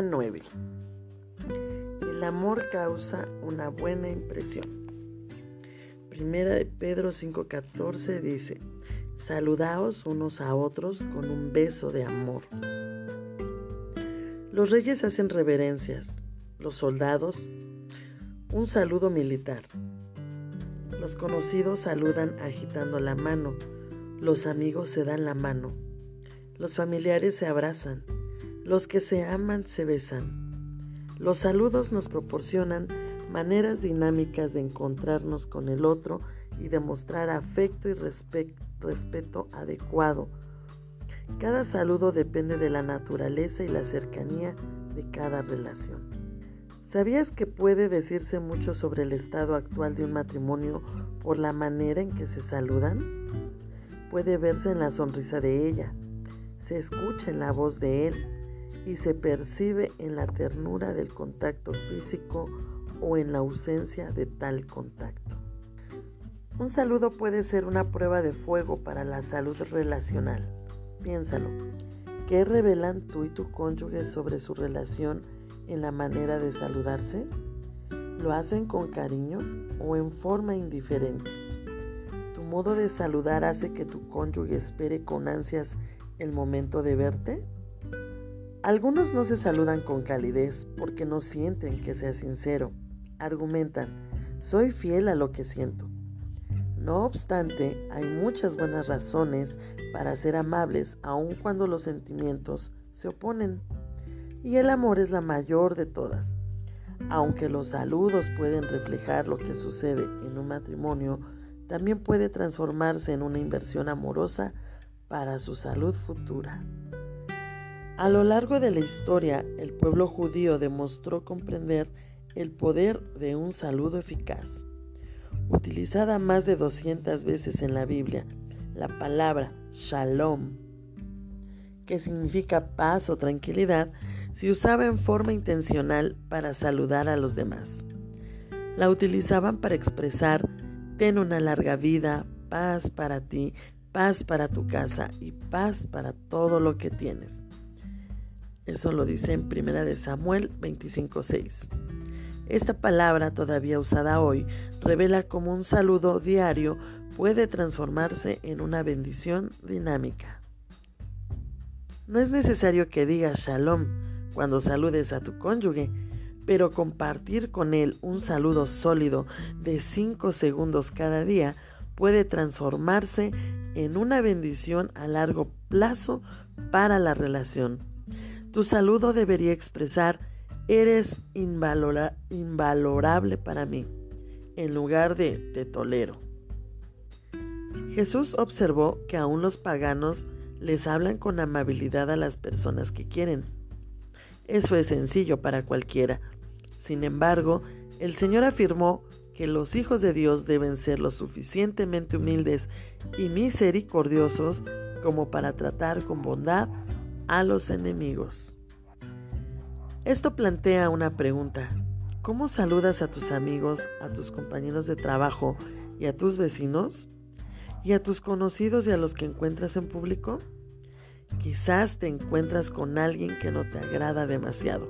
Día 9. El amor causa una buena impresión. Primera de Pedro 5:14 dice, Saludaos unos a otros con un beso de amor. Los reyes hacen reverencias, los soldados un saludo militar. Los conocidos saludan agitando la mano, los amigos se dan la mano, los familiares se abrazan, los que se aman se besan. Los saludos nos proporcionan maneras dinámicas de encontrarnos con el otro y demostrar afecto y respeto adecuado. Cada saludo depende de la naturaleza y la cercanía de cada relación. ¿Sabías que puede decirse mucho sobre el estado actual de un matrimonio por la manera en que se saludan? Puede verse en la sonrisa de ella, se escucha en la voz de él, y se percibe en la ternura del contacto físico o en la ausencia de tal contacto. Un saludo puede ser una prueba de fuego para la salud relacional. Piénsalo. ¿Qué revelan tú y tu cónyuge sobre su relación en la manera de saludarse? ¿Lo hacen con cariño o en forma indiferente? ¿Tu modo de saludar hace que tu cónyuge espere con ansias el momento de verte? Algunos no se saludan con calidez porque no sienten que sea sincero. Argumentan, soy fiel a lo que siento. No obstante, hay muchas buenas razones para ser amables aun cuando los sentimientos se oponen. Y el amor es la mayor de todas. Aunque los saludos pueden reflejar lo que sucede en un matrimonio, también puede transformarse en una inversión amorosa para su salud futura. A lo largo de la historia, el pueblo judío demostró comprender el poder de un saludo eficaz. Utilizada más de 200 veces en la Biblia, la palabra shalom, que significa paz o tranquilidad, se usaba en forma intencional para saludar a los demás. La utilizaban para expresar ten una larga vida, paz para ti, paz para tu casa y paz para todo lo que tienes. Eso lo dice en Primera de Samuel 25:6. Esta palabra, todavía usada hoy, revela cómo un saludo diario puede transformarse en una bendición dinámica. No es necesario que digas shalom cuando saludes a tu cónyuge, pero compartir con él un saludo sólido de 5 segundos cada día puede transformarse en una bendición a largo plazo para la relación. Tu saludo debería expresar, eres invalorable para mí, en lugar de te tolero. Jesús observó que aún los paganos les hablan con amabilidad a las personas que quieren. Eso es sencillo para cualquiera. Sin embargo, el Señor afirmó que los hijos de Dios deben ser lo suficientemente humildes y misericordiosos como para tratar con bondad a los enemigos. Esto plantea una pregunta. ¿Cómo saludas a tus amigos, a tus compañeros de trabajo y a tus vecinos? ¿Y a tus conocidos y a los que encuentras en público? Quizás te encuentras con alguien que no te agrada demasiado,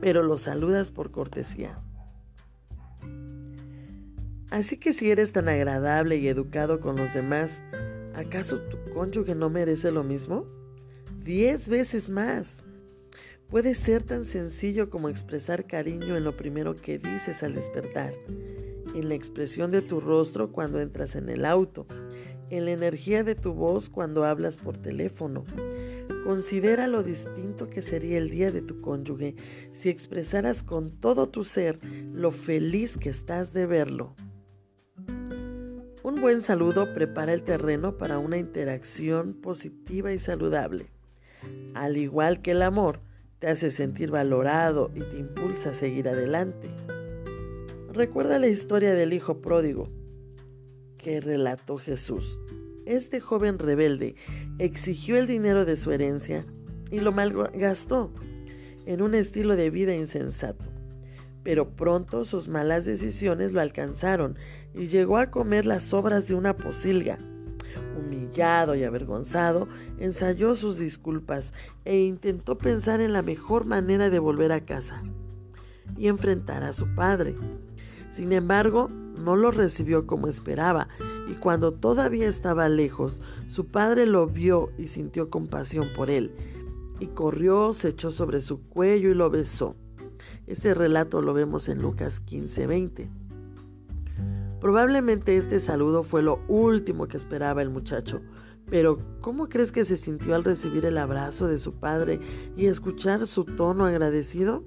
pero lo saludas por cortesía. Así que si eres tan agradable y educado con los demás, ¿acaso tu cónyuge no merece lo mismo? Diez veces más. Puede ser tan sencillo como expresar cariño en lo primero que dices al despertar, en la expresión de tu rostro cuando entras en el auto, en la energía de tu voz cuando hablas por teléfono. Considera lo distinto que sería el día de tu cónyuge si expresaras con todo tu ser lo feliz que estás de verlo. Un buen saludo prepara el terreno para una interacción positiva y saludable. Al igual que el amor, te hace sentir valorado y te impulsa a seguir adelante. Recuerda la historia del hijo pródigo que relató Jesús. Este joven rebelde exigió el dinero de su herencia y lo malgastó en un estilo de vida insensato. Pero pronto sus malas decisiones lo alcanzaron y llegó a comer las sobras de una posilga Humillado y avergonzado, ensayó sus disculpas e intentó pensar en la mejor manera de volver a casa y enfrentar a su padre. Sin embargo, no lo recibió como esperaba, y cuando todavía estaba lejos, su padre lo vio y sintió compasión por él, y corrió, se echó sobre su cuello y lo besó. Este relato lo vemos en Lucas 15:20. Probablemente este saludo fue lo último que esperaba el muchacho, pero ¿cómo crees que se sintió al recibir el abrazo de su padre y escuchar su tono agradecido?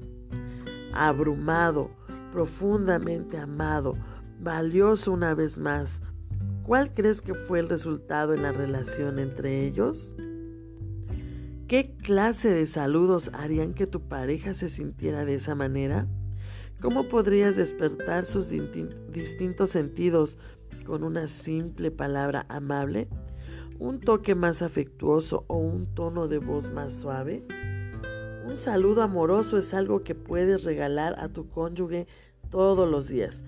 Abrumado, profundamente amado, valioso una vez más. ¿Cuál crees que fue el resultado en la relación entre ellos? ¿Qué clase de saludos harían que tu pareja se sintiera de esa manera? ¿Cómo podrías despertar sus distintos sentidos con una simple palabra amable? ¿Un toque más afectuoso o un tono de voz más suave? Un saludo amoroso es algo que puedes regalar a tu cónyuge todos los días,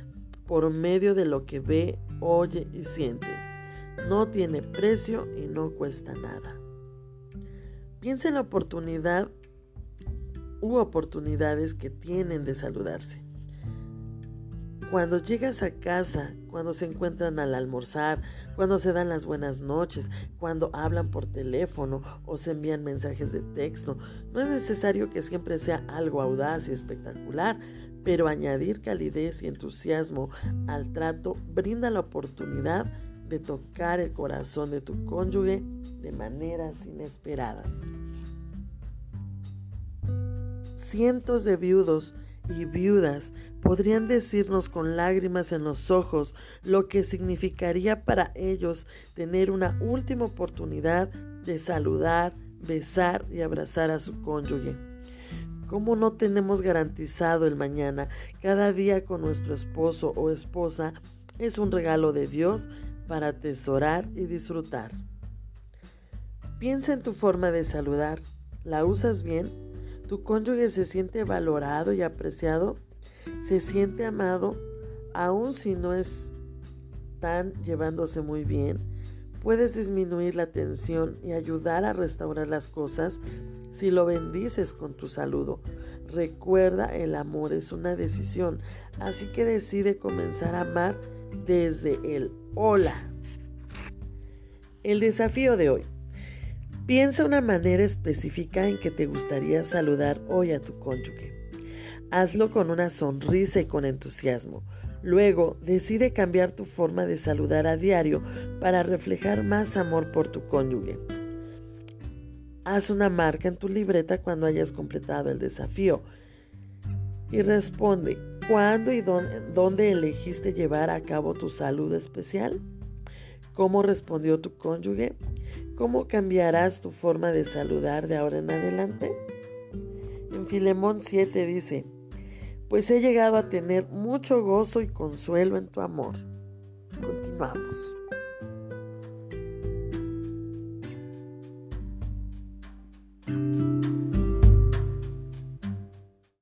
por medio de lo que ve, oye y siente. No tiene precio y no cuesta nada. Piensa en la oportunidad u oportunidades que tienen de saludarse. Cuando llegas a casa, cuando se encuentran al almorzar, cuando se dan las buenas noches, cuando hablan por teléfono o se envían mensajes de texto, no es necesario que siempre sea algo audaz y espectacular, pero añadir calidez y entusiasmo al trato brinda la oportunidad de tocar el corazón de tu cónyuge de maneras inesperadas. Cientos de viudos y viudas podrían decirnos con lágrimas en los ojos lo que significaría para ellos tener una última oportunidad de saludar, besar y abrazar a su cónyuge. ¿Cómo no tenemos garantizado el mañana? Cada día con nuestro esposo o esposa es un regalo de Dios para atesorar y disfrutar. Piensa en tu forma de saludar. ¿La usas bien? ¿Tu cónyuge se siente valorado y apreciado? Se siente amado aun si no están llevándose muy bien. Puedes disminuir la tensión y ayudar a restaurar las cosas si lo bendices con tu saludo. Recuerda, el amor es una decisión, así que decide comenzar a amar desde el hola. El desafío de hoy. Piensa una manera específica en que te gustaría saludar hoy a tu cónyuge. Hazlo con una sonrisa y con entusiasmo. Luego, decide cambiar tu forma de saludar a diario para reflejar más amor por tu cónyuge. Haz una marca en tu libreta cuando hayas completado el desafío y responde, ¿cuándo y dónde, elegiste llevar a cabo tu salud especial? ¿Cómo respondió tu cónyuge? ¿Cómo cambiarás tu forma de saludar de ahora en adelante? En Filemón 7 dice, pues he llegado a tener mucho gozo y consuelo en tu amor. Continuamos.